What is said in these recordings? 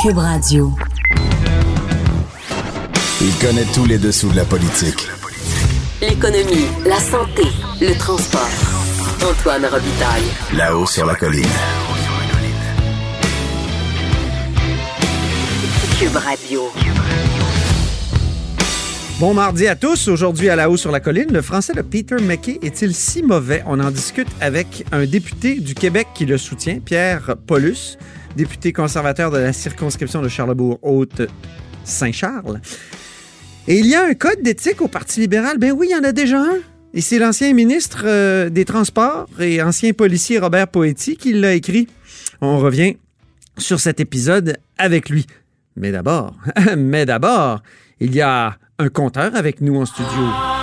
Cube Radio. Il connaît tous les dessous de la politique. L'économie, la santé, le transport. Antoine Robitaille. Là-haut sur la colline. Cube Radio. Bon mardi à tous. Aujourd'hui à la haut sur la colline, le français de Peter McKay est-il si mauvais? On en discute avec un député du Québec qui le soutient, Pierre Paulus, député conservateur de la circonscription de Charlebourg-Haute-Saint-Charles. Et il y a un code d'éthique au Parti libéral. Ben oui, il y en a déjà un. Et c'est l'ancien ministre euh, des Transports et ancien policier Robert Poetti qui l'a écrit. On revient sur cet épisode avec lui. Mais d'abord, mais d'abord, il y a un compteur avec nous en studio.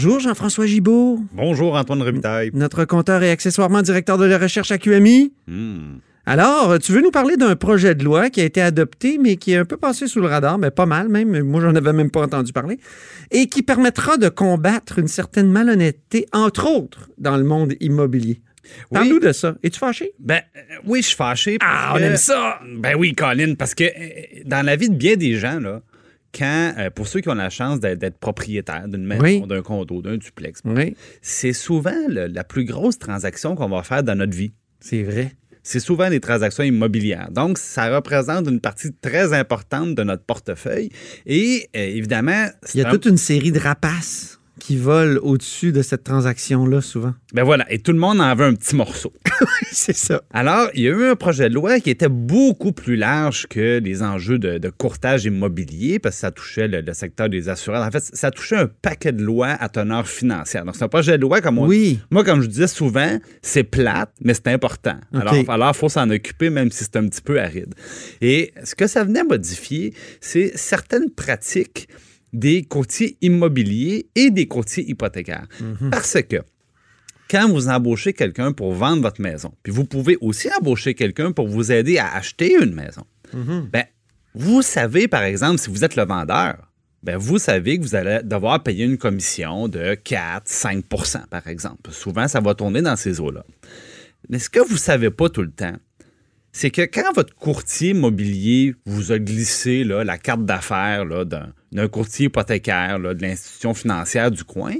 Bonjour Jean-François Gibault, Bonjour Antoine Robitaille. notre compteur et accessoirement directeur de la recherche à QMI. Hmm. Alors, tu veux nous parler d'un projet de loi qui a été adopté, mais qui est un peu passé sous le radar, mais pas mal même. Moi, j'en avais même pas entendu parler. Et qui permettra de combattre une certaine malhonnêteté, entre autres, dans le monde immobilier. Parle-nous de ça. Es-tu fâché? Ben oui, je suis fâché. parce Ah, on que- aime ça! Ben oui, Colin, parce que euh, dans la vie de bien des gens, là, quand, euh, pour ceux qui ont la chance d'être propriétaires d'une maison, Oui. d'un condo, d'un duplex, Oui, c'est souvent le- la plus grosse transaction qu'on va faire dans notre vie. c'est vrai. C'est souvent des transactions immobilières. Donc, ça représente une partie très importante de notre portefeuille. Et euh, évidemment, Il y a un- toute une série de rapaces qui volent au-dessus de cette transaction-là, souvent. ben voilà, et tout le monde en veut un petit morceau. c'est ça. Alors, il y a eu un projet de loi qui était beaucoup plus large que les enjeux de, de courtage immobilier, parce que ça touchait le, le secteur des assureurs. En fait, ça touchait un paquet de lois à teneur financière. Donc, c'est un projet de loi comme on Oui. Moi, comme je disais souvent, c'est plate, mais c'est important. Alors, il faut s'en occuper, même si c'est un petit peu aride. Et ce que ça venait modifier, c'est certaines pratiques des courtiers immobiliers et des courtiers hypothécaires. Parce que quand vous embauchez quelqu'un pour vendre votre maison, puis vous pouvez aussi embaucher quelqu'un pour vous aider à acheter une maison, ben, vous savez, par exemple, si vous êtes le vendeur, ben, vous savez que vous allez devoir payer une commission de 4-5% par exemple. Souvent, ça va tourner dans ces eaux-là. Mais ce que vous ne savez pas tout le temps, c'est que quand votre courtier immobilier vous a glissé là, la carte d'affaires là, d'un, d'un courtier hypothécaire là, de l'institution financière du coin,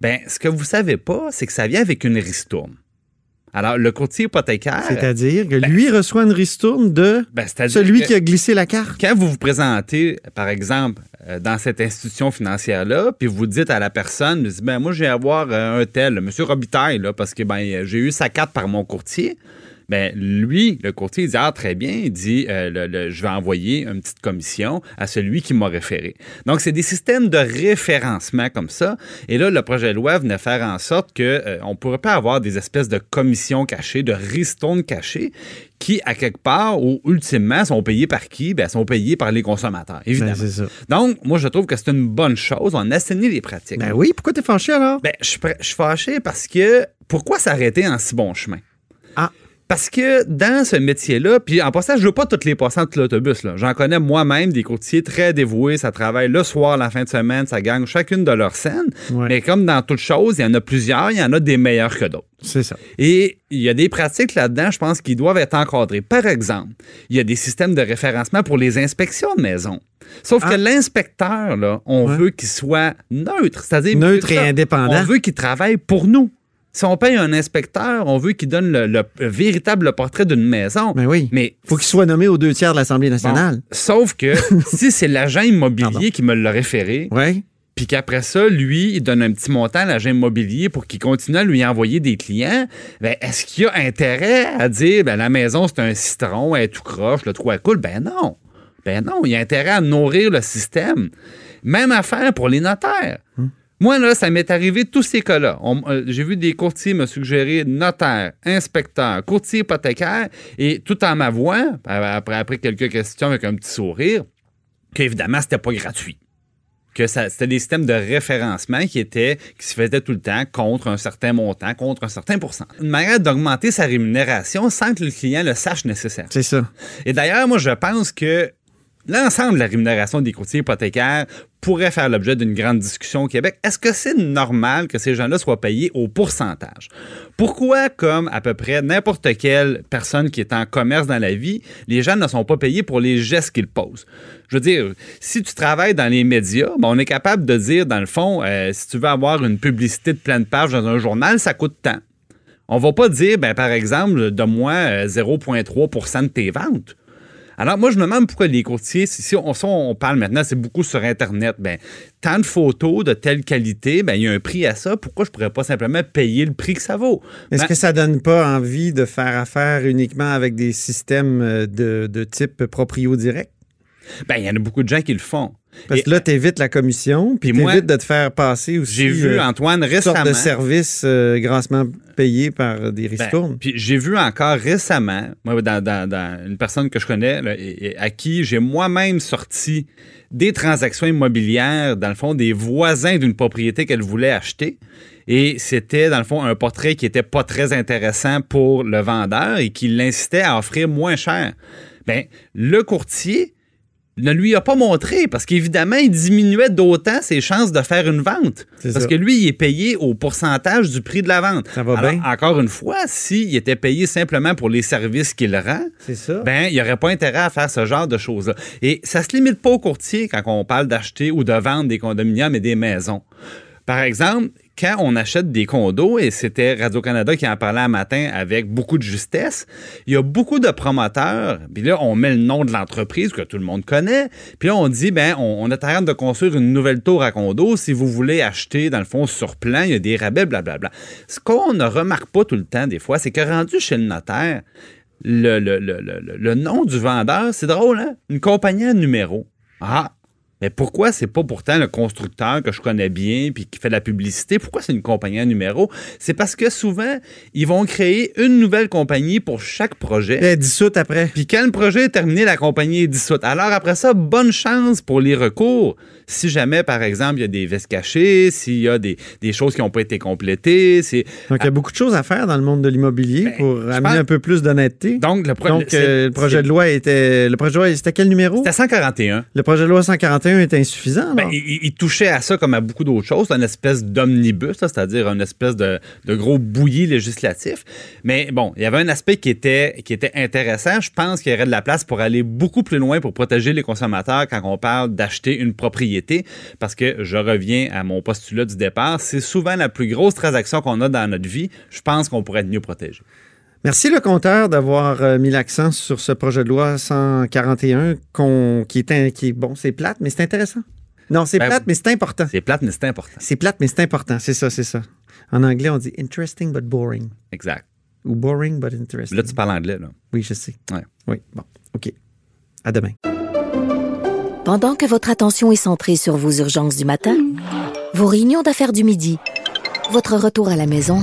ben, ce que vous ne savez pas, c'est que ça vient avec une ristourne. Alors, le courtier hypothécaire. C'est-à-dire que lui reçoit une ristourne de ben, celui qui a glissé la carte. quand vous vous présentez, par exemple, euh, dans cette institution financière-là, puis vous dites à la personne, vous dites, ben, moi, je vais avoir euh, un tel, M. Robitaille, là, parce que ben, j'ai eu sa carte par mon courtier. Ben, lui, le courtier, il dit, ah, très bien, il dit, euh, le- le- je vais envoyer une petite commission à celui qui m'a référé. Donc, c'est des systèmes de référencement comme ça. Et là, le projet de loi venait faire en sorte que euh, on ne pourrait pas avoir des espèces de commissions cachées, de ristournes cachées, qui, à quelque part, ou ultimement, sont payées par qui? Ben, sont payées par les consommateurs, évidemment. Ben, ça. Donc, moi, je trouve que c'est une bonne chose. On assainit les pratiques. Ben oui, pourquoi t'es fâché alors? Ben, je suis fâché parce que pourquoi s'arrêter en si bon chemin? Ah. Parce que dans ce métier-là, puis en passant, je veux pas toutes les passants de l'autobus. J'en connais moi-même des courtiers très dévoués. Ça travaille le soir, la fin de semaine, ça gagne chacune de leurs scènes. Ouais. Mais comme dans toute chose, il y en a plusieurs, il y en a des meilleurs que d'autres. C'est ça. Et il y a des pratiques là-dedans, je pense, qui doivent être encadrées. Par exemple, il y a des systèmes de référencement pour les inspections de maison. Sauf Ah. que l'inspecteur, là, on Ouais. veut qu'il soit neutre, c'est-à-dire Neutre et indépendant. On veut qu'il travaille pour nous. Si on paye un inspecteur, on veut qu'il donne le, le- le véritable portrait d'une maison. Ben oui. Mais Faut qu'il soit nommé aux deux tiers de l'Assemblée bon, nationale. sauf que si c'est l'agent immobilier qui me l'a référé, Ouais. puis qu'après ça, lui, il donne un petit montant à l'agent immobilier pour qu'il continue à lui envoyer des clients, ben, est-ce qu'il y a intérêt à dire, ben, la maison, c'est un citron, elle est tout croche, le trou est cool? Ben non. Ben non, il y a intérêt à nourrir le système. Même affaire pour les notaires. Moi, là, ça m'est arrivé tous ces cas-là. Euh, J'ai vu des courtiers me suggérer notaire, inspecteur, courtier hypothécaire, et tout en m'avouant, après, après quelques questions avec un petit sourire, qu'évidemment, c'était pas gratuit. Que c'était des systèmes de référencement qui étaient, qui se faisaient tout le temps contre un certain montant, contre un certain pourcent. Une manière d'augmenter sa rémunération sans que le client le sache nécessairement. C'est ça. Et d'ailleurs, moi, je pense que l'ensemble de la rémunération des courtiers hypothécaires pourrait faire l'objet d'une grande discussion au Québec. Est-ce que c'est normal que ces gens-là soient payés au pourcentage? Pourquoi, comme à peu près n'importe quelle personne qui est en commerce dans la vie, les gens ne sont pas payés pour les gestes qu'ils posent? Je veux dire, si tu travailles dans les médias, ben, on est capable de dire, dans le fond, euh, si tu veux avoir une publicité de pleine page dans un journal, ça coûte tant. On va pas dire, ben, par exemple, de moi euh, 0,3% de tes ventes. Alors, moi, je me demande pourquoi les courtiers, si, si on, ça, on parle maintenant, c'est beaucoup sur Internet, ben, tant de photos de telle qualité, ben, il y a un prix à ça. Pourquoi je pourrais pas simplement payer le prix que ça vaut? Est-ce Ben, que ça donne pas envie de faire affaire uniquement avec des systèmes euh, de, de type proprio direct? ben, il y en a beaucoup de gens qui le font. Parce que là, t'évites la commission, puis t'évites de te faire passer aussi J'ai vu euh, Antoine récemment. de services euh, grassement payés par des Ben, ristournes. puis j'ai vu encore récemment, moi, dans, dans- dans une personne que je connais, là, et- et à qui j'ai moi-même sorti des transactions immobilières, dans le fond, des voisins d'une propriété qu'elle voulait acheter. Et c'était, dans le fond, un portrait qui était pas très intéressant pour le vendeur et qui l'incitait à offrir moins cher. Ben, le courtier ne lui a pas montré parce qu'évidemment, il diminuait d'autant ses chances de faire une vente. C'est Parce ça. que lui, il est payé au pourcentage du prix de la vente. Ça va Alors, bien? encore une fois, s'il était payé simplement pour les services qu'il rend, C'est ça. ben, il n'y aurait pas intérêt à faire ce genre de choses-là. Et ça se limite pas aux courtiers quand on parle d'acheter ou de vendre des condominiums et des maisons. Par exemple, quand on achète des condos, et c'était Radio-Canada qui en parlait un matin avec beaucoup de justesse, il y a beaucoup de promoteurs, puis là, on met le nom de l'entreprise que tout le monde connaît, puis là, on dit, ben, on, est en train de construire une nouvelle tour à condos, si vous voulez acheter, dans le fond, sur plan, il y a des rabais, blablabla. Ce qu'on ne remarque pas tout le temps, des fois, c'est que rendu chez le notaire, le- le- le- le nom du vendeur, c'est drôle, hein? Une compagnie à numéro. Ah! Mais pourquoi c'est pas pourtant le constructeur que je connais bien puis qui fait de la publicité? Pourquoi c'est une compagnie à numéro? C'est parce que souvent, ils vont créer une nouvelle compagnie pour chaque projet. Elle dissoute après. Puis quand le projet est terminé, la compagnie est dissoute. Alors après ça, bonne chance pour les recours. Si jamais, par exemple, il y a des vestes cachées, s'il y a des, des choses qui n'ont pas été complétées. Donc, il y a beaucoup de choses à faire dans le monde de l'immobilier Ben, pour amener pense- un peu plus d'honnêteté. Donc, le, pro- Donc, euh, le projet de loi était. Le projet de loi, c'était quel numéro? C'était 141. Le projet de loi 141 est insuffisant. Ben, il, touchait à ça comme à beaucoup d'autres choses, une espèce d'omnibus, c'est-à-dire une espèce de, de gros bouilli législatif. Mais bon, il y avait un aspect qui était, qui était intéressant. Je pense qu'il y aurait de la place pour aller beaucoup plus loin pour protéger les consommateurs quand on parle d'acheter une propriété. Parce que je reviens à mon postulat du départ, c'est souvent la plus grosse transaction qu'on a dans notre vie. Je pense qu'on pourrait être mieux protégé. Merci le compteur d'avoir euh, mis l'accent sur ce projet de loi 141 qu'on- qui est un- qui est bon, c'est plate, mais c'est intéressant. Non, c'est Ben, plate, mais c'est important. C'est plate, mais c'est important. C'est plate, mais c'est important. C'est ça, c'est ça. En anglais, on dit interesting but boring. Exact. Ou boring but interesting. Là, tu parles anglais, là. Oui, je sais. Ouais. Oui, bon, OK. À demain. Pendant que votre attention est centrée sur vos urgences du matin, vos réunions d'affaires du midi, votre retour à la maison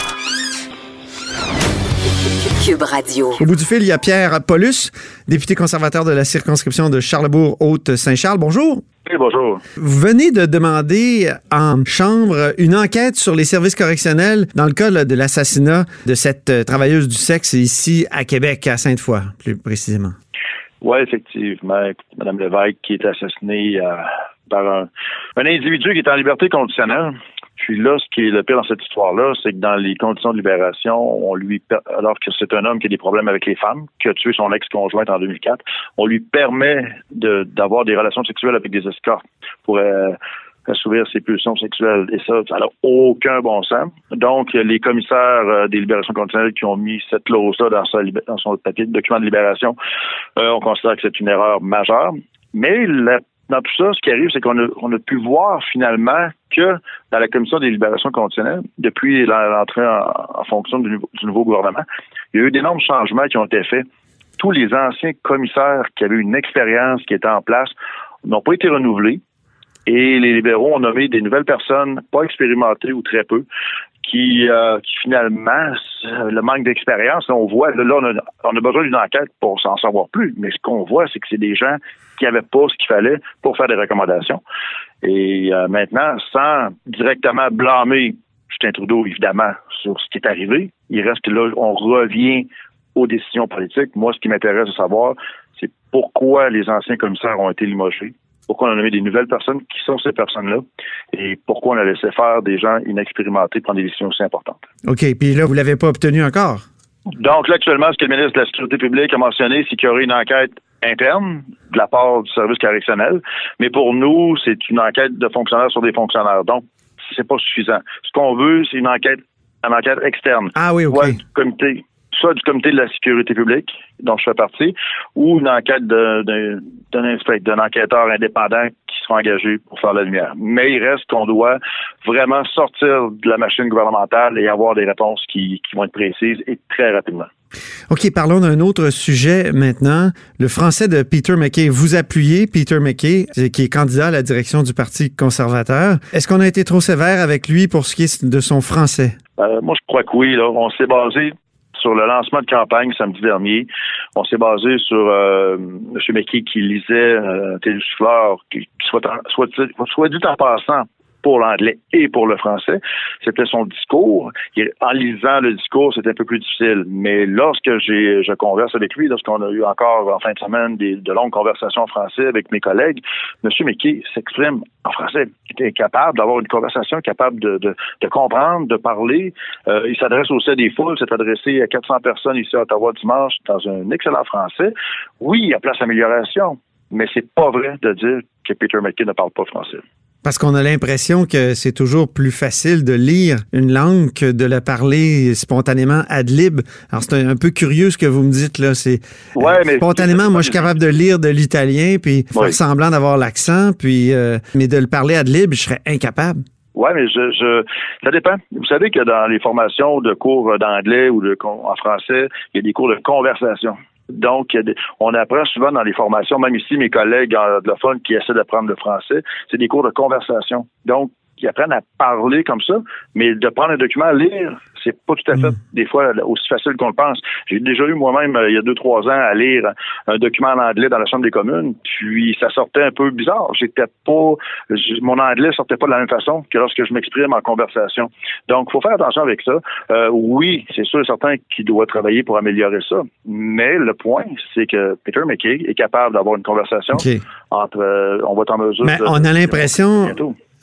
Cube Radio. Au bout du fil, il y a Pierre Paulus, député conservateur de la circonscription de Charlebourg-Haute-Saint-Charles. Bonjour. Oui, bonjour. Vous venez de demander en Chambre une enquête sur les services correctionnels dans le cas là, de l'assassinat de cette euh, travailleuse du sexe ici à Québec, à Sainte-Foy, plus précisément. Oui, effectivement. Mme Lévesque qui est assassinée euh, par un, un individu qui est en liberté conditionnelle. Puis là, ce qui est le pire dans cette histoire-là, c'est que dans les conditions de libération, on lui, alors que c'est un homme qui a des problèmes avec les femmes, qui a tué son ex-conjointe en 2004, on lui permet d'avoir des relations sexuelles avec des escortes pour euh, assouvir ses pulsions sexuelles. Et ça, ça n'a aucun bon sens. Donc, les commissaires euh, des libérations conditionnelles qui ont mis cette clause-là dans, son papier document de libération, euh, on considère que c'est une erreur majeure. Mais la- dans tout ça, ce qui arrive, c'est qu'on a, pu voir finalement que dans la commission des libérations conditionnelles, depuis l'entrée en, fonction du, du nouveau gouvernement, il y a eu d'énormes changements qui ont été faits. Tous les anciens commissaires qui avaient une expérience qui était en place n'ont pas été renouvelés. Et les libéraux ont nommé des nouvelles personnes, pas expérimentées ou très peu, qui, euh, qui finalement, euh, le manque d'expérience, on voit, là, là, on, a, on a besoin d'une enquête pour s'en savoir plus, mais ce qu'on voit, c'est que c'est des gens qui n'avaient pas ce qu'il fallait pour faire des recommandations. Et euh, maintenant, sans directement blâmer Justin Trudeau, évidemment, sur ce qui est arrivé, il reste que là, on revient aux décisions politiques. Moi, ce qui m'intéresse de savoir, c'est pourquoi les anciens commissaires ont été limogés, pourquoi on a nommé des nouvelles personnes, qui sont ces personnes-là, et pourquoi on a laissé faire des gens inexpérimentés prendre des décisions aussi importantes. OK, puis là, vous l'avez pas obtenu encore? Donc là, actuellement, ce que le ministre de la Sécurité publique a mentionné, c'est qu'il y aurait une enquête interne de la part du service correctionnel. Mais pour nous, c'est une enquête de fonctionnaires sur des fonctionnaires. Donc, c'est pas suffisant. Ce qu'on veut, c'est une enquête, une enquête externe. Ah oui, OK. Soit du comité, soit du comité de la sécurité publique, dont je fais partie, ou une enquête d'un inspecteur, d'un enquêteur indépendant qui sera engagé pour faire la lumière. Mais il reste qu'on doit vraiment sortir de la machine gouvernementale et avoir des réponses qui, qui vont être précises et très rapidement. OK, parlons d'un autre sujet maintenant. Le français de Peter McKay. Vous appuyez Peter McKay, qui est candidat à la direction du Parti conservateur. Est-ce qu'on a été trop sévère avec lui pour ce qui est de son français? Euh, moi, je crois que oui. Là. On s'est basé sur le lancement de campagne samedi dernier. On s'est basé sur euh, M. McKay qui lisait euh, Télésouffleur, qui, soit, soit, soit dit en passant pour l'anglais et pour le français. C'était son discours. En lisant le discours, c'était un peu plus difficile. Mais lorsque j'ai, je converse avec lui, lorsqu'on a eu encore en fin de semaine des, de longues conversations en français avec mes collègues, M. McKay s'exprime en français. Il était capable d'avoir une conversation, capable de, de, de comprendre, de parler. Euh, il s'adresse aussi à des foules, s'est adressé à 400 personnes ici à Ottawa dimanche dans un excellent français. Oui, il y a place à amélioration, mais c'est pas vrai de dire que Peter McKay ne parle pas français. Parce qu'on a l'impression que c'est toujours plus facile de lire une langue que de la parler spontanément ad lib. Alors, c'est un, un peu curieux ce que vous me dites là. C'est Ouais, euh, mais- spontanément, moi, je suis capable de lire de l'italien puis faire Oui. semblant d'avoir l'accent, puis euh, mais de le parler ad lib, je serais incapable. Ouais, mais je, je, ça dépend. Vous savez que dans les formations de cours d'anglais ou de en français, il y a des cours de conversation. Donc, on apprend souvent dans les formations, même ici, mes collègues anglophones qui essaient d'apprendre le français, c'est des cours de conversation. Donc, ils apprennent à parler comme ça, mais de prendre un document à lire, c'est pas tout à fait, des fois, aussi facile qu'on le pense. J'ai déjà eu moi-même, euh, il y a deux, trois ans, à lire un document en anglais dans la Chambre des communes, puis ça sortait un peu bizarre. J'étais pas, mon anglais sortait pas de la même façon que lorsque je m'exprime en conversation. Donc, il faut faire attention avec ça. Euh, oui, c'est sûr et certain qu'il doit travailler pour améliorer ça, mais le point, c'est que Peter McKay est capable d'avoir une conversation entre, euh, on va être en mesure Mais de- on a l'impression,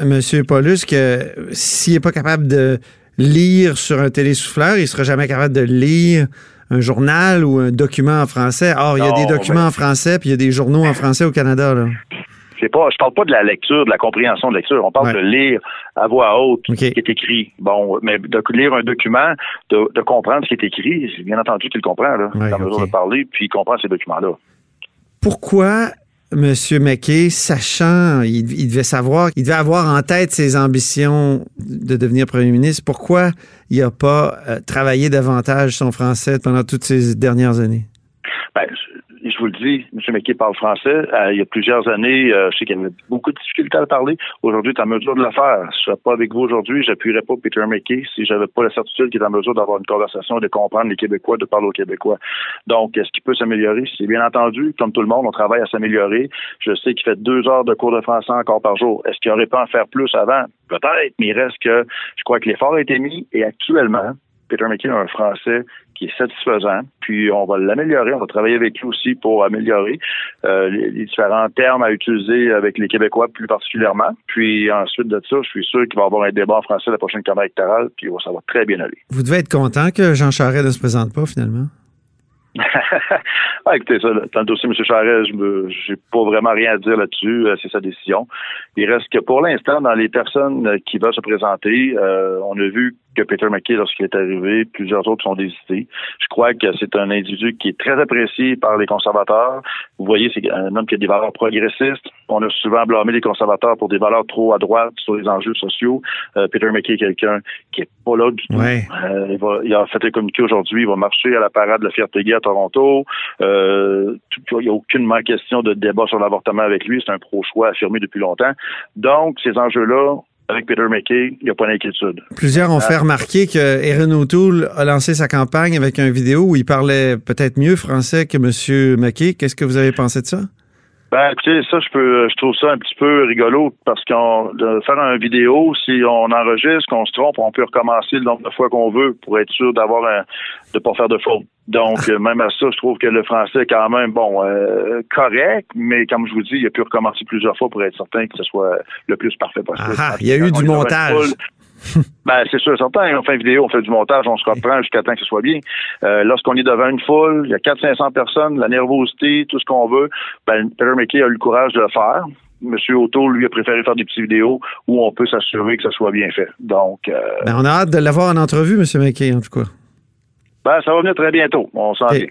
Monsieur Paulus, que s'il n'est pas capable de lire sur un télésouffleur, il ne sera jamais capable de lire un journal ou un document en français. Or, il y a des documents mais- en français, puis il y a des journaux en français au Canada. Là. Pas, je parle pas de la lecture, de la compréhension de lecture. On parle Ouais. de lire à voix haute ce qui est écrit. Bon, mais de lire un document, de, de comprendre ce qui est écrit, bien entendu qu'il le comprend, là. Ouais, il est en mesure de parler, puis il comprend ces documents-là. Pourquoi M. McKay, sachant, il, il devait savoir, il devait avoir en tête ses ambitions de devenir premier ministre, pourquoi il n'a pas euh, travaillé davantage son français pendant toutes ces dernières années? Ben, je, je vous le dis, M. McKay parle français. Euh, il y a plusieurs années, euh, je sais qu'il avait beaucoup de difficultés à le parler. Aujourd'hui, il est en mesure de le faire. Je ne serais pas avec vous aujourd'hui, j'appuierais pas Peter McKay si j'avais pas la certitude qu'il est en mesure d'avoir une conversation, de comprendre les Québécois, de parler aux Québécois. Donc, est-ce qu'il peut s'améliorer? C'est bien entendu, comme tout le monde, on travaille à s'améliorer. Je sais qu'il fait deux heures de cours de français encore par jour. Est-ce qu'il aurait pu en faire plus avant? Peut-être, mais il reste que je crois que l'effort a été mis et actuellement, Peter McKay a un français qui est satisfaisant. Puis on va l'améliorer, on va travailler avec lui aussi pour améliorer euh, les, les différents termes à utiliser avec les Québécois plus particulièrement. Puis ensuite de ça, je suis sûr qu'il va y avoir un débat en français à la prochaine campagne électorale, puis ça va très bien aller. Vous devez être content que Jean Charest ne se présente pas finalement. ah, écoutez, ça, dans le dossier M. Charest, je n'ai pas vraiment rien à dire là-dessus. Euh, c'est sa décision. Il reste que pour l'instant, dans les personnes qui veulent se présenter, euh, on a vu que Peter McKay, lorsqu'il est arrivé, plusieurs autres sont désistés. Je crois que c'est un individu qui est très apprécié par les conservateurs. Vous voyez, c'est un homme qui a des valeurs progressistes. On a souvent blâmé les conservateurs pour des valeurs trop à droite sur les enjeux sociaux. Euh, Peter McKay est quelqu'un qui est pas là du tout. Euh, il, va, il, a fait un communiqué aujourd'hui. Il va marcher à la parade de la fierté gay à Toronto. Euh, il n'y a aucunement question de débat sur l'avortement avec lui. C'est un pro-choix affirmé depuis longtemps. Donc, ces enjeux-là, avec Peter McKay, il n'y a pas d'inquiétude. Plusieurs ont fait remarquer que Erin O'Toole a lancé sa campagne avec une vidéo où il parlait peut-être mieux français que M. McKay. Qu'est-ce que vous avez pensé de ça? Ben, écoutez, ça, je peux, je trouve ça un petit peu rigolo parce qu'on de faire une vidéo, si on enregistre, qu'on se trompe, on peut recommencer le nombre de fois qu'on veut pour être sûr d'avoir un, de pas faire de faute. Donc, même à ça, je trouve que le français est quand même, bon, euh, correct, mais comme je vous dis, il a pu recommencer plusieurs fois pour être certain que ce soit le plus parfait possible. Ah, il y a eu du montage. ben, c'est sûr, certain. On fait une vidéo, on fait du montage, on se reprend jusqu'à temps que ce soit bien. Euh, lorsqu'on est devant une foule, il y a 400-500 personnes, la nervosité, tout ce qu'on veut, ben, Peter McKay a eu le courage de le faire. Monsieur Otto, lui, a préféré faire des petites vidéos où on peut s'assurer que ça soit bien fait. Donc, euh, ben, on a hâte de l'avoir en entrevue, Monsieur McKay, en tout cas. Ben, ça va venir très bientôt. On s'en okay.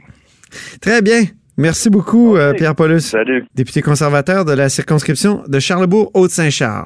Très bien. Merci beaucoup, euh, Pierre Paulus. Salut. Député conservateur de la circonscription de Charlebourg-Haute-Saint-Charles.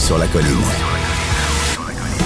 Sur la colline.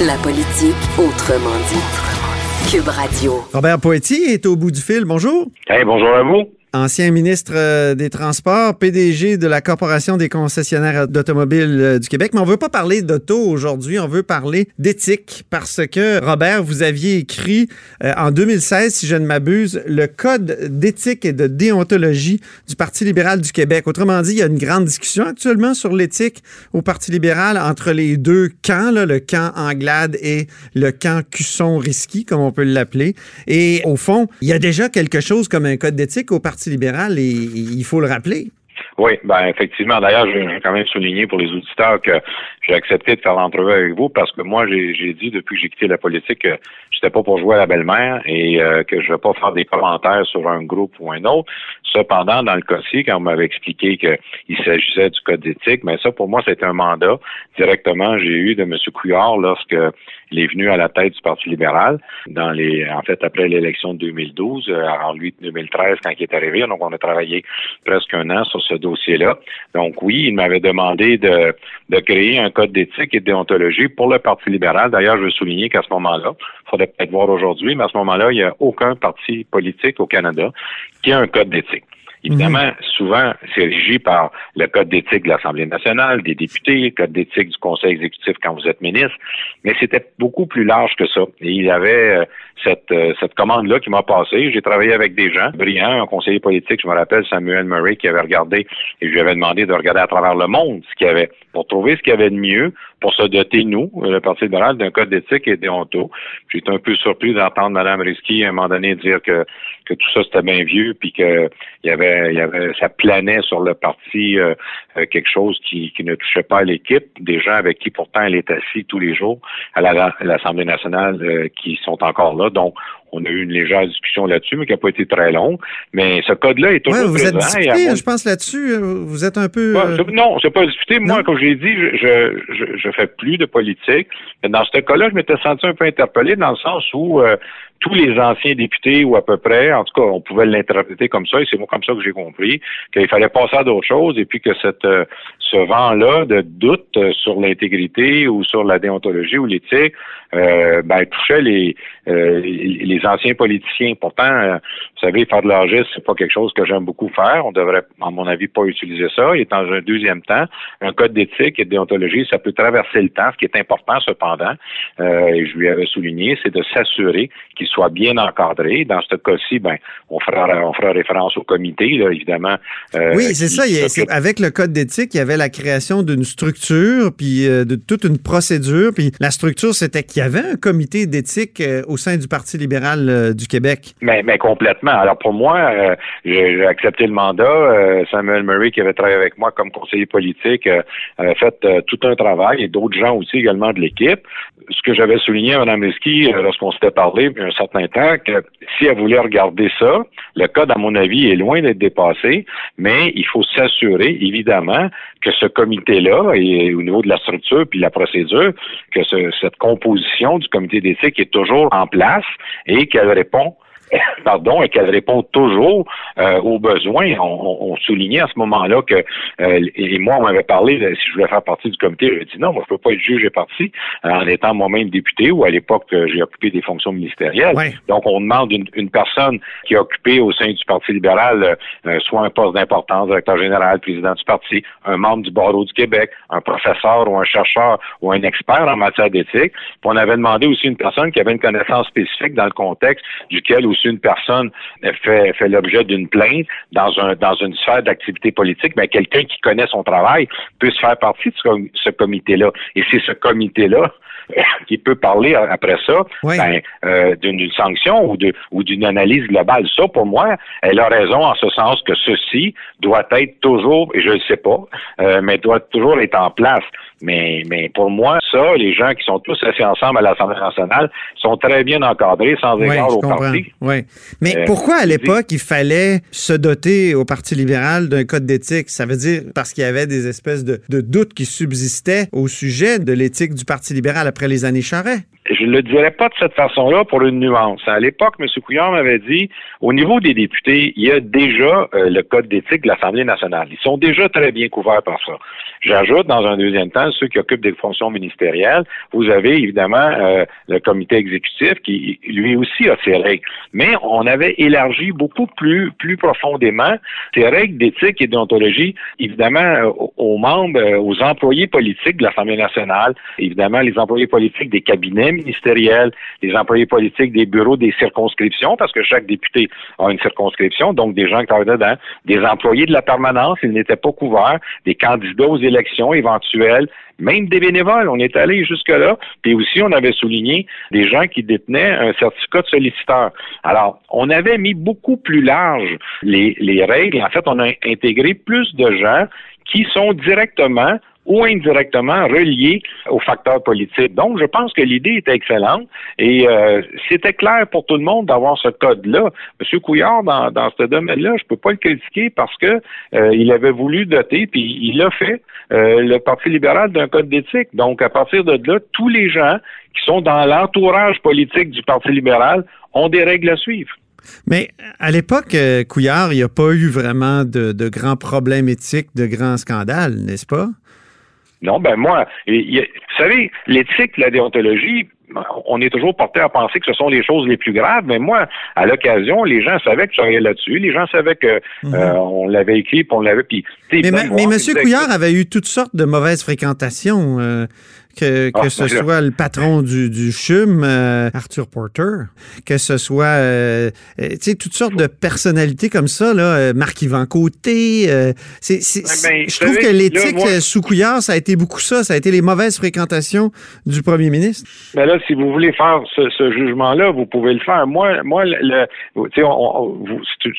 La politique autrement dit. Cube Radio. Robert Poetti est au bout du fil. Bonjour. Hey, bonjour à vous ancien ministre euh, des Transports, PDG de la Corporation des concessionnaires d'automobiles euh, du Québec. Mais on veut pas parler d'auto aujourd'hui, on veut parler d'éthique parce que, Robert, vous aviez écrit euh, en 2016, si je ne m'abuse, le Code d'éthique et de déontologie du Parti libéral du Québec. Autrement dit, il y a une grande discussion actuellement sur l'éthique au Parti libéral entre les deux camps, le camp Anglade et le camp Cusson-Risky, comme on peut l'appeler. Et au fond, il y a déjà quelque chose comme un code d'éthique au Parti libéral et il faut le rappeler. Oui, ben effectivement. D'ailleurs, je vais quand même souligner pour les auditeurs que j'ai accepté de faire l'entrevue avec vous parce que moi, j'ai dit depuis que j'ai quitté la politique que j'étais pas pour jouer à la belle-mère et euh, que je vais pas faire des commentaires sur un groupe ou un autre. Cependant, dans le cas-ci, quand on m'avait expliqué qu'il s'agissait du code d'éthique, mais ça, pour moi, c'était un mandat directement j'ai eu de M. Couillard lorsque il est venu à la tête du Parti libéral dans les, en fait, après l'élection de 2012, euh, en lui 2013 quand il est arrivé. Donc, on a travaillé presque un an sur ce dossier-là. Donc, oui, il m'avait demandé de, de créer un code d'éthique et de déontologie pour le Parti libéral. D'ailleurs, je veux souligner qu'à ce moment-là, il faudrait peut-être voir aujourd'hui, mais à ce moment-là, il n'y a aucun parti politique au Canada qui a un code d'éthique. Évidemment, mhm. souvent, c'est régi par le code d'éthique de l'Assemblée nationale, des députés, le code d'éthique du Conseil exécutif quand vous êtes ministre, mais c'était beaucoup plus large que ça. Et il y avait euh, cette, euh, cette commande-là qui m'a passé. J'ai travaillé avec des gens brillants, un conseiller politique, je me rappelle Samuel Murray, qui avait regardé, et je lui avais demandé de regarder à travers le monde ce qu'il y avait, pour trouver ce qu'il y avait de mieux, pour se doter, nous, le Parti libéral, d'un code d'éthique et déonto. J'étais un peu surpris d'entendre Mme Risky à un moment donné dire que, tout ça c'était bien vieux, puis que y avait, y avait, ça planait sur le parti euh, euh, quelque chose qui, qui ne touchait pas l'équipe, des gens avec qui pourtant elle est assise tous les jours à l'Assemblée nationale euh, qui sont encore là. Donc, on a eu une légère discussion là-dessus, mais qui n'a pas été très longue. Mais ce code-là est toujours vous Êtes disputé, je pense, là-dessus. Vous êtes un peu... Euh... Non, c'est pas disputé. Moi, comme j'ai dit, je, je, je, fais plus de politique. Mais dans ce cas-là, je m'étais senti un peu interpellé dans le sens où euh, tous les anciens députés, ou à peu près, en tout cas, on pouvait l'interpréter comme ça, et c'est moi comme ça que j'ai compris, qu'il fallait passer à d'autres choses, et puis que cette, euh, ce vent-là de doute sur l'intégrité ou sur la déontologie ou l'éthique euh, ben, touchait les, euh, les anciens politiciens. Pourtant, euh, vous savez, faire de l'argiste, c'est pas quelque chose que j'aime beaucoup faire. On devrait, à mon avis, pas utiliser ça. Et dans un deuxième temps, un code d'éthique et de déontologie, ça peut traverser le temps. Ce qui est important, cependant, euh, et je lui avais souligné, c'est de s'assurer qu'il soit bien encadré. Dans ce cas-ci, ben, on fera, on fera référence au comité, là, évidemment. Euh, oui, c'est ça. Il y a, avec le code d'éthique, il y avait la création d'une structure, puis euh, de toute une procédure. Puis la structure, c'était qu'il y avait un comité d'éthique euh, au sein du Parti libéral euh, du Québec. Mais, mais complètement. Alors pour moi, euh, j'ai accepté le mandat. Samuel Murray, qui avait travaillé avec moi comme conseiller politique, a fait tout un travail et d'autres gens aussi également de l'équipe. Ce que j'avais souligné à Mme Leski lorsqu'on s'était parlé il y a un certain temps, que si elle voulait regarder ça, le code, à mon avis, est loin d'être dépassé, mais il faut s'assurer, évidemment, que ce comité-là, et au niveau de la structure puis la procédure, que cette composition du comité d'éthique est toujours en place et qu'elle répond pardon, et qu'elle répond toujours euh, aux besoins. On, soulignait à ce moment-là que, euh, et moi, on m'avait parlé, si je voulais faire partie du comité, j'ai dit non, moi, je peux pas être juge et parti euh, en étant moi-même député ou à l'époque, j'ai occupé des fonctions ministérielles. Donc, on demande une, personne qui a occupé au sein du Parti libéral soit un poste d'importance, directeur général, président du parti, un membre du barreau du Québec, un professeur ou un chercheur ou un expert en matière d'éthique. Puis on avait demandé aussi une personne qui avait une connaissance spécifique dans le contexte duquel aussi une personne fait, fait l'objet d'une plainte dans un dans une sphère d'activité politique, quelqu'un qui connaît son travail peut se faire partie de ce, comité-là. Et c'est ce comité-là qui peut parler après ça ben, euh, d'une sanction ou de ou d'une analyse globale. Ça, pour moi, elle a raison en ce sens que ceci doit être toujours, et je ne sais pas, euh, mais doit toujours être en place. Mais, mais pour moi, ça, les gens qui sont tous assis ensemble à l'Assemblée nationale sont très bien encadrés, sans égard au parti. Oui. Mais euh, pourquoi à l'époque il fallait se doter au Parti libéral d'un code d'éthique? Ça veut dire parce qu'il y avait des espèces de, de doutes qui subsistaient au sujet de l'éthique du Parti libéral après les années Charest? Je ne le dirais pas de cette façon-là pour une nuance. À l'époque, M. Couillard m'avait dit, au niveau des députés, il y a déjà euh, le code d'éthique de l'Assemblée nationale. Ils sont déjà très bien couverts par ça. J'ajoute, dans un deuxième temps, ceux qui occupent des fonctions ministérielles, vous avez évidemment euh, le comité exécutif qui, lui aussi, a ses règles. Mais on avait élargi beaucoup plus, plus profondément ces règles d'éthique et d'ontologie, évidemment, euh, aux membres, aux employés politiques de l'Assemblée nationale, évidemment, les employés politiques des cabinets ministériels, les employés politiques des bureaux des circonscriptions, parce que chaque député a une circonscription, donc des gens qui travaillent dedans, des employés de la permanence, ils n'étaient pas couverts, des candidats aux élections éventuelles, même des bénévoles, on est allé jusque-là. Puis aussi, on avait souligné des gens qui détenaient un certificat de solliciteur. Alors, on avait mis beaucoup plus large les, les règles. En fait, on a intégré plus de gens qui sont directement ou indirectement reliés aux facteurs politiques. Donc, je pense que l'idée est excellente et euh, c'était clair pour tout le monde d'avoir ce code-là. Monsieur Couillard, dans, dans ce domaine-là, je peux pas le critiquer parce que euh, il avait voulu doter, puis il a fait euh, le Parti libéral d'un code d'éthique. Donc, à partir de là, tous les gens qui sont dans l'entourage politique du Parti libéral ont des règles à suivre. Mais à l'époque, Couillard, il n'y a pas eu vraiment de, de grands problèmes éthiques, de grands scandales, n'est-ce pas? Non, ben moi, vous savez, l'éthique, la déontologie, on est toujours porté à penser que ce sont les choses les plus graves, mais moi, à l'occasion, les gens savaient que je travaillais là-dessus, les gens savaient que mhm. euh, on l'avait écrit, puis on l'avait. Puis, mais, mais M. Couillard avait eu toutes sortes de mauvaises fréquentations. Euh, que, que ah, ce soit le patron du, du CHUM, euh, Arthur Porter, que ce soit euh, euh, tu sais, toutes sortes de personnalités comme ça, là, Marc-Yvan Côté. c'est, ben, je trouve que l'éthique sous Couillard, ça a été beaucoup ça, ça a été les mauvaises fréquentations du premier ministre. Mais ben là, si vous voulez faire ce, ce jugement-là, vous pouvez le faire. Moi, moi le, c'est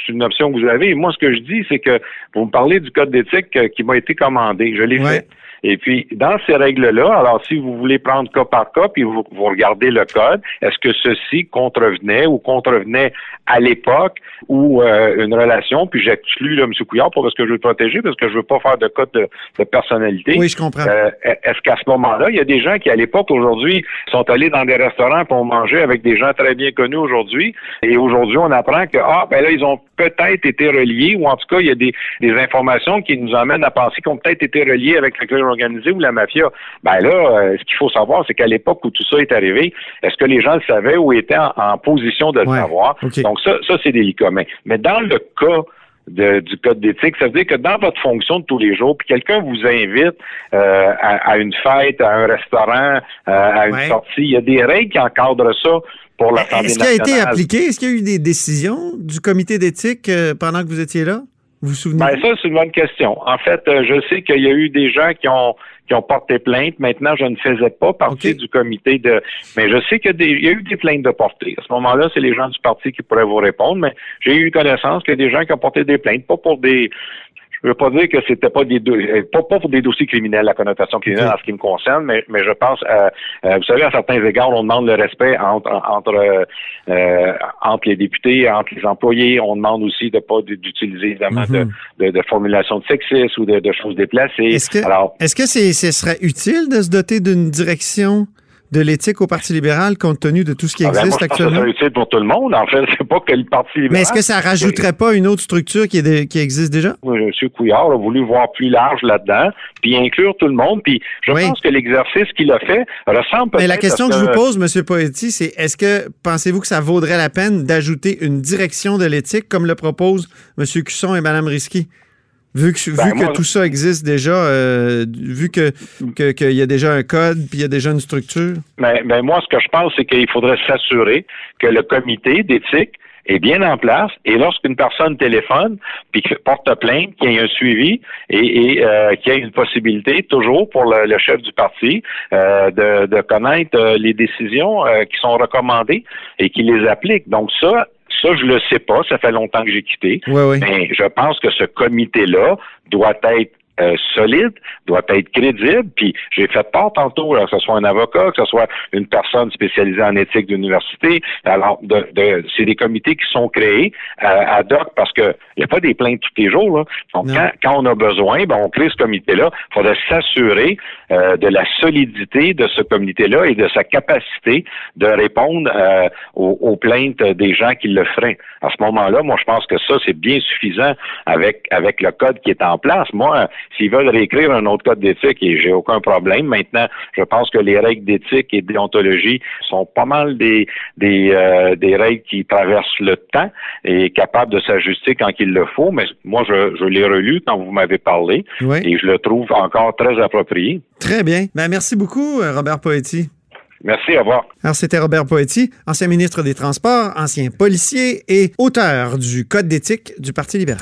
une option que vous avez. Moi, ce que je dis, c'est que vous me parlez du code d'éthique qui m'a été commandé. Je l'ai fait. Et puis, dans ces règles-là, alors si vous voulez prendre cas par cas, puis vous, regardez le code, est-ce que ceci contrevenait ou contrevenait à l'époque où euh, une relation, puis j'exclus là, M. Couillard pas parce que je veux le protéger, parce que je veux pas faire de code de, de personnalité. Oui, je comprends. Euh, Est-ce qu'à ce moment-là, il y a des gens qui, à l'époque, aujourd'hui, sont allés dans des restaurants pour manger avec des gens très bien connus aujourd'hui, et aujourd'hui, on apprend que, ah, ben là, ils ont peut-être été reliés, ou en tout cas, il y a des, des informations qui nous amènent à penser qu'ils ont peut-être été reliés avec la organisée ou la mafia. Ben là, euh, ce qu'il faut savoir, c'est qu'à l'époque où tout ça est arrivé, est-ce que les gens le savaient ou étaient en, en position de le Ouais, savoir? Donc ça, ça c'est délicat. Mais, mais dans le cas de- du code d'éthique, ça veut dire que dans votre fonction de tous les jours, puis quelqu'un vous invite euh, à, à une fête, à un restaurant, euh, à une Ouais. sortie, il y a des règles qui encadrent ça pour l'Assemblée Est-ce qu'il a été nationale. appliqué? Est-ce qu'il y a eu des décisions du comité d'éthique euh, pendant que vous étiez là? Vous vous souvenez? Ben ça, c'est une bonne question. En fait, euh, je sais qu'il y a eu des gens qui ont qui ont porté plainte. Maintenant, je ne faisais pas partie du comité de. Mais je sais qu'il y a eu des plaintes de portée. À ce moment-là, c'est les gens du parti qui pourraient vous répondre. Mais j'ai eu connaissance qu'il y a des gens qui ont porté des plaintes, pas pour des. Je veux pas dire que c'était pas des euh, pas, pas pour des dossiers criminels, la connotation criminelle en ce qui me concerne, mais, mais je pense, euh, euh, vous savez, à certains égards, on demande le respect entre entre euh, entre les députés, entre les employés. On demande aussi de pas d'utiliser évidemment Mhm. de, de, de formulations de sexisme ou de, de choses déplacées. Est-ce que, Alors, est-ce que c'est, ce serait utile de se doter d'une direction de l'éthique au Parti libéral compte tenu de tout ce qui ah ben, moi, existe je pense que actuellement? c'est utile pour tout le monde. En fait, c'est pas que le Parti libéral. Mais est-ce que ça rajouterait pas une autre structure qui, est de- qui existe déjà? M. Couillard a voulu voir plus large là-dedans, puis inclure tout le monde. Puis je Oui. pense que l'exercice qu'il a fait ressemble peut-être Mais la question à que je vous pose, M. Poetti, c'est est-ce que pensez-vous que ça vaudrait la peine d'ajouter une direction de l'éthique comme le proposent M. Cusson et Mme Risky? Vu que, Ben, vu que moi- tout ça existe déjà, euh, vu que que- qu'il y a déjà un code puis il y a déjà une structure. Mais, mais moi, ce que je pense, c'est qu'il faudrait s'assurer que le comité d'éthique est bien en place et lorsqu'une personne téléphone puis qu'il porte plainte, qu'il y ait un suivi et, et euh, qu'il y ait une possibilité toujours pour le, le chef du parti euh, de, de connaître euh, les décisions euh, qui sont recommandées et qui les applique. Donc ça, ça, je le sais pas. Ça fait longtemps que j'ai quitté. Oui, oui. Mais je pense que ce comité-là doit être euh, solide, doit être crédible. Puis j'ai fait part tantôt, là, que ce soit un avocat, que ce soit une personne spécialisée en éthique d'université. Alors, de, de- c'est des comités qui sont créés euh, ad hoc parce que il n'y a pas des plaintes tous les jours. Là. Donc, quand, quand on a besoin, ben, on crée ce comité-là. Il faudrait s'assurer euh, de la solidité de ce comité-là et de sa capacité de répondre euh, aux, aux plaintes des gens qui le feraient. À ce moment-là, moi, je pense que ça, c'est bien suffisant avec avec le code qui est en place. Moi, s'ils veulent réécrire un autre code d'éthique, et j'ai aucun problème. Maintenant, je pense que les règles d'éthique et de déontologie sont pas mal des des, euh, des règles qui traversent le temps et capables de s'ajuster quand il le faut. Mais moi, je, je l'ai relu quand vous m'avez parlé Oui. et je le trouve encore très approprié. Très bien. Ben, merci beaucoup, euh, Robert Poetti. Merci, au revoir. Alors, c'était Robert Poetti, ancien ministre des Transports, ancien policier et auteur du Code d'éthique du Parti libéral.